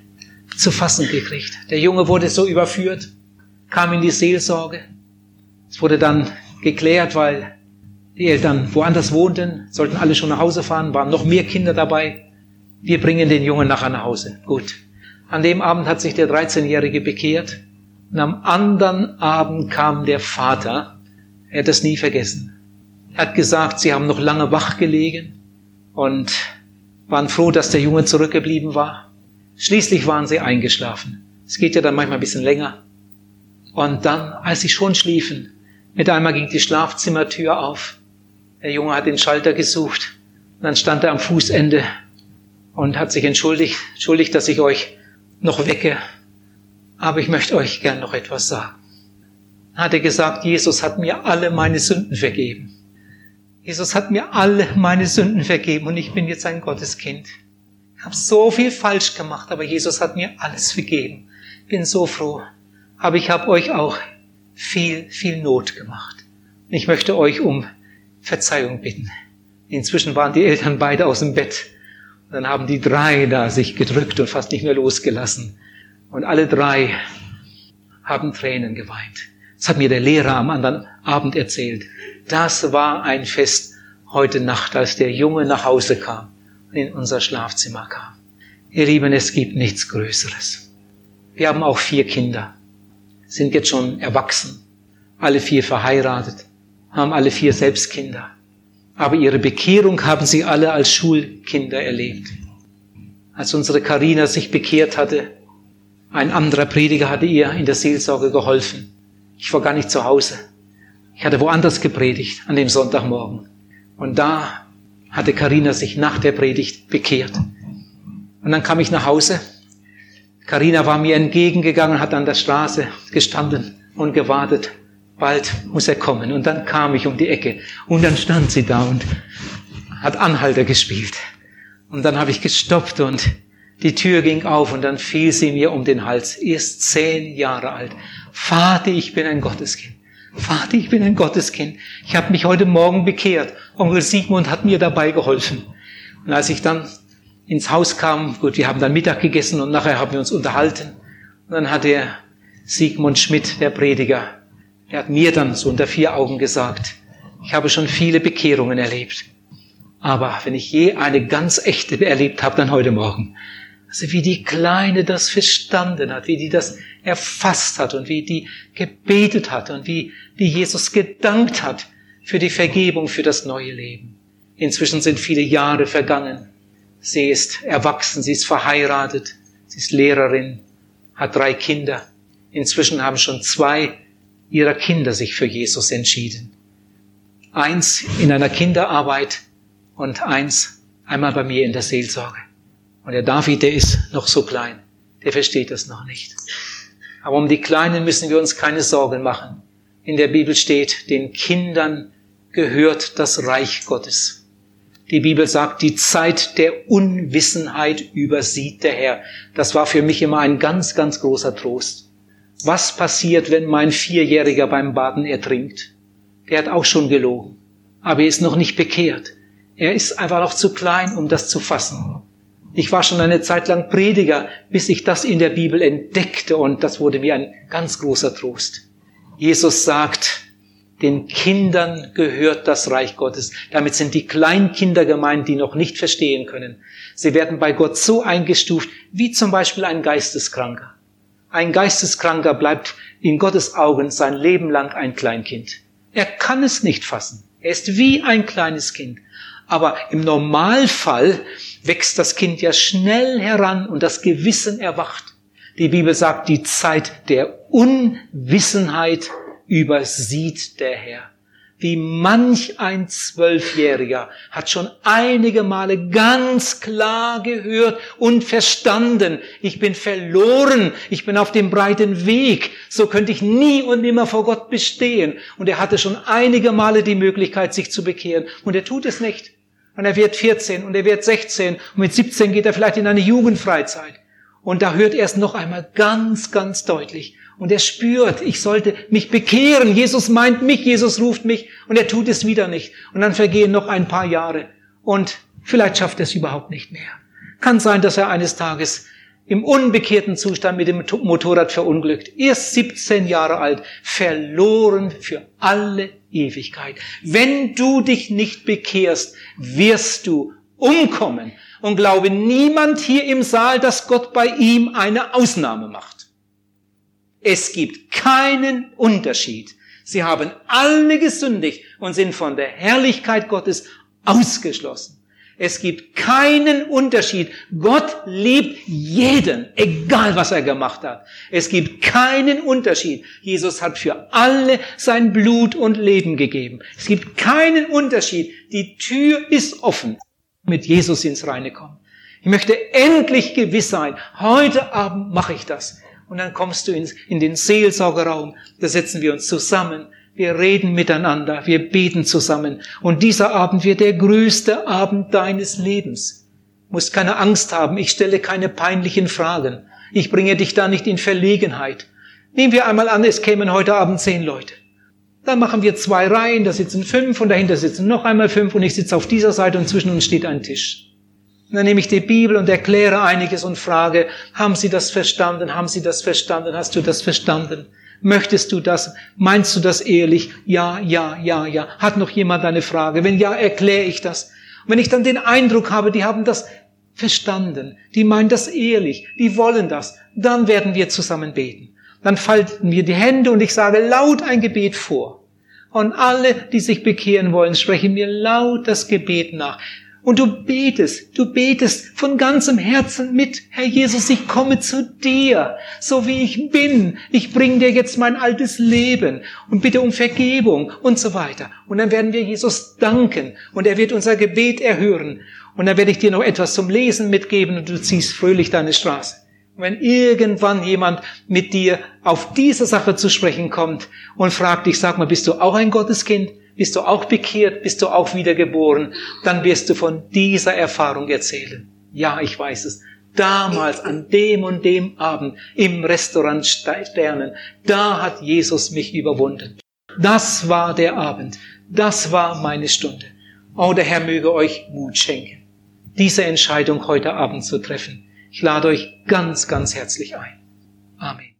zu fassen gekriegt. Der Junge wurde so überführt, kam in die Seelsorge. Es wurde dann geklärt, weil die Eltern woanders wohnten, sollten alle schon nach Hause fahren, waren noch mehr Kinder dabei. Wir bringen den Jungen nachher nach Hause. Gut. An dem Abend hat sich der 13-Jährige bekehrt. Und am anderen Abend kam der Vater. Er hat es nie vergessen. Er hat gesagt, sie haben noch lange wach gelegen und waren froh, dass der Junge zurückgeblieben war. Schließlich waren sie eingeschlafen. Es geht ja dann manchmal ein bisschen länger. Und dann, als sie schon schliefen, mit einmal ging die Schlafzimmertür auf der Junge hat den Schalter gesucht dann stand er am Fußende und hat sich entschuldigt, entschuldigt, dass ich euch noch wecke. Aber ich möchte euch gern noch etwas sagen. Dann hat er gesagt, Jesus hat mir alle meine Sünden vergeben. Jesus hat mir alle meine Sünden vergeben und ich bin jetzt ein Gotteskind. Ich habe so viel falsch gemacht, aber Jesus hat mir alles vergeben. Bin so froh. Aber ich habe euch auch viel, viel Not gemacht. Ich möchte euch um Verzeihung bitten. Inzwischen waren die Eltern beide aus dem Bett. Und dann haben die drei da sich gedrückt und fast nicht mehr losgelassen. Und alle drei haben Tränen geweint. Das hat mir der Lehrer am anderen Abend erzählt. Das war ein Fest heute Nacht, als der Junge nach Hause kam und in unser Schlafzimmer kam. Ihr Lieben, es gibt nichts Größeres. Wir haben auch vier Kinder, sind jetzt schon erwachsen, alle vier verheiratet, haben alle vier selbst Kinder. Aber ihre Bekehrung haben sie alle als Schulkinder erlebt. Als unsere Karina sich bekehrt hatte, ein anderer Prediger hatte ihr in der Seelsorge geholfen. Ich war gar nicht zu Hause. Ich hatte woanders gepredigt an dem Sonntagmorgen. Und da hatte Karina sich nach der Predigt bekehrt. Und dann kam ich nach Hause. Karina war mir entgegengegangen, hat an der Straße gestanden und gewartet bald muss er kommen. Und dann kam ich um die Ecke und dann stand sie da und hat Anhalter gespielt. Und dann habe ich gestoppt und die Tür ging auf und dann fiel sie mir um den Hals. Erst zehn Jahre alt. Vater, ich bin ein Gotteskind. Vater, ich bin ein Gotteskind. Ich habe mich heute Morgen bekehrt. Onkel Sigmund hat mir dabei geholfen. Und als ich dann ins Haus kam, gut, wir haben dann Mittag gegessen und nachher haben wir uns unterhalten. Und dann hat der Sigmund Schmidt, der Prediger, er hat mir dann so unter vier Augen gesagt, ich habe schon viele Bekehrungen erlebt. Aber wenn ich je eine ganz echte erlebt habe, dann heute Morgen. Also wie die Kleine das verstanden hat, wie die das erfasst hat und wie die gebetet hat und wie, wie Jesus gedankt hat für die Vergebung, für das neue Leben. Inzwischen sind viele Jahre vergangen. Sie ist erwachsen, sie ist verheiratet, sie ist Lehrerin, hat drei Kinder. Inzwischen haben schon zwei ihrer Kinder sich für Jesus entschieden. Eins in einer Kinderarbeit und eins einmal bei mir in der Seelsorge. Und der David, der ist noch so klein, der versteht das noch nicht. Aber um die Kleinen müssen wir uns keine Sorgen machen. In der Bibel steht, den Kindern gehört das Reich Gottes. Die Bibel sagt, die Zeit der Unwissenheit übersieht der Herr. Das war für mich immer ein ganz, ganz großer Trost. Was passiert, wenn mein Vierjähriger beim Baden ertrinkt? Der hat auch schon gelogen, aber er ist noch nicht bekehrt. Er ist einfach noch zu klein, um das zu fassen. Ich war schon eine Zeit lang Prediger, bis ich das in der Bibel entdeckte und das wurde mir ein ganz großer Trost. Jesus sagt, den Kindern gehört das Reich Gottes. Damit sind die Kleinkinder gemeint, die noch nicht verstehen können. Sie werden bei Gott so eingestuft, wie zum Beispiel ein Geisteskranker. Ein Geisteskranker bleibt in Gottes Augen sein Leben lang ein Kleinkind. Er kann es nicht fassen. Er ist wie ein kleines Kind. Aber im Normalfall wächst das Kind ja schnell heran und das Gewissen erwacht. Die Bibel sagt, die Zeit der Unwissenheit übersieht der Herr wie manch ein Zwölfjähriger hat schon einige Male ganz klar gehört und verstanden, ich bin verloren, ich bin auf dem breiten Weg, so könnte ich nie und nimmer vor Gott bestehen. Und er hatte schon einige Male die Möglichkeit, sich zu bekehren. Und er tut es nicht. Und er wird 14 und er wird 16 und mit 17 geht er vielleicht in eine Jugendfreizeit. Und da hört er es noch einmal ganz, ganz deutlich. Und er spürt, ich sollte mich bekehren. Jesus meint mich, Jesus ruft mich und er tut es wieder nicht. Und dann vergehen noch ein paar Jahre und vielleicht schafft er es überhaupt nicht mehr. Kann sein, dass er eines Tages im unbekehrten Zustand mit dem Motorrad verunglückt. Erst 17 Jahre alt, verloren für alle Ewigkeit. Wenn du dich nicht bekehrst, wirst du umkommen. Und glaube niemand hier im Saal, dass Gott bei ihm eine Ausnahme macht. Es gibt keinen Unterschied. Sie haben alle gesündigt und sind von der Herrlichkeit Gottes ausgeschlossen. Es gibt keinen Unterschied. Gott liebt jeden, egal was er gemacht hat. Es gibt keinen Unterschied. Jesus hat für alle sein Blut und Leben gegeben. Es gibt keinen Unterschied. Die Tür ist offen. Mit Jesus ins Reine kommen. Ich möchte endlich gewiss sein. Heute Abend mache ich das. Und dann kommst du ins, in den Seelsorgerraum, da setzen wir uns zusammen, wir reden miteinander, wir beten zusammen. Und dieser Abend wird der größte Abend deines Lebens. Du musst keine Angst haben, ich stelle keine peinlichen Fragen. Ich bringe dich da nicht in Verlegenheit. Nehmen wir einmal an, es kämen heute Abend zehn Leute. Dann machen wir zwei Reihen, da sitzen fünf und dahinter sitzen noch einmal fünf und ich sitze auf dieser Seite und zwischen uns steht ein Tisch. Und dann nehme ich die Bibel und erkläre einiges und frage, haben Sie das verstanden? Haben Sie das verstanden? Hast du das verstanden? Möchtest du das? Meinst du das ehrlich? Ja, ja, ja, ja. Hat noch jemand eine Frage? Wenn ja, erkläre ich das. Und wenn ich dann den Eindruck habe, die haben das verstanden, die meinen das ehrlich, die wollen das, dann werden wir zusammen beten. Dann falten wir die Hände und ich sage laut ein Gebet vor. Und alle, die sich bekehren wollen, sprechen mir laut das Gebet nach. Und du betest, du betest von ganzem Herzen mit, Herr Jesus, ich komme zu dir, so wie ich bin. Ich bringe dir jetzt mein altes Leben und bitte um Vergebung und so weiter. Und dann werden wir Jesus danken und er wird unser Gebet erhören. Und dann werde ich dir noch etwas zum Lesen mitgeben und du ziehst fröhlich deine Straße. Und wenn irgendwann jemand mit dir auf diese Sache zu sprechen kommt und fragt dich, sag mal, bist du auch ein Gotteskind? Bist du auch bekehrt? Bist du auch wiedergeboren? Dann wirst du von dieser Erfahrung erzählen. Ja, ich weiß es. Damals, an dem und dem Abend, im Restaurant Sternen, da hat Jesus mich überwunden. Das war der Abend. Das war meine Stunde. Oh, der Herr möge euch Mut schenken, diese Entscheidung heute Abend zu treffen. Ich lade euch ganz, ganz herzlich ein. Amen.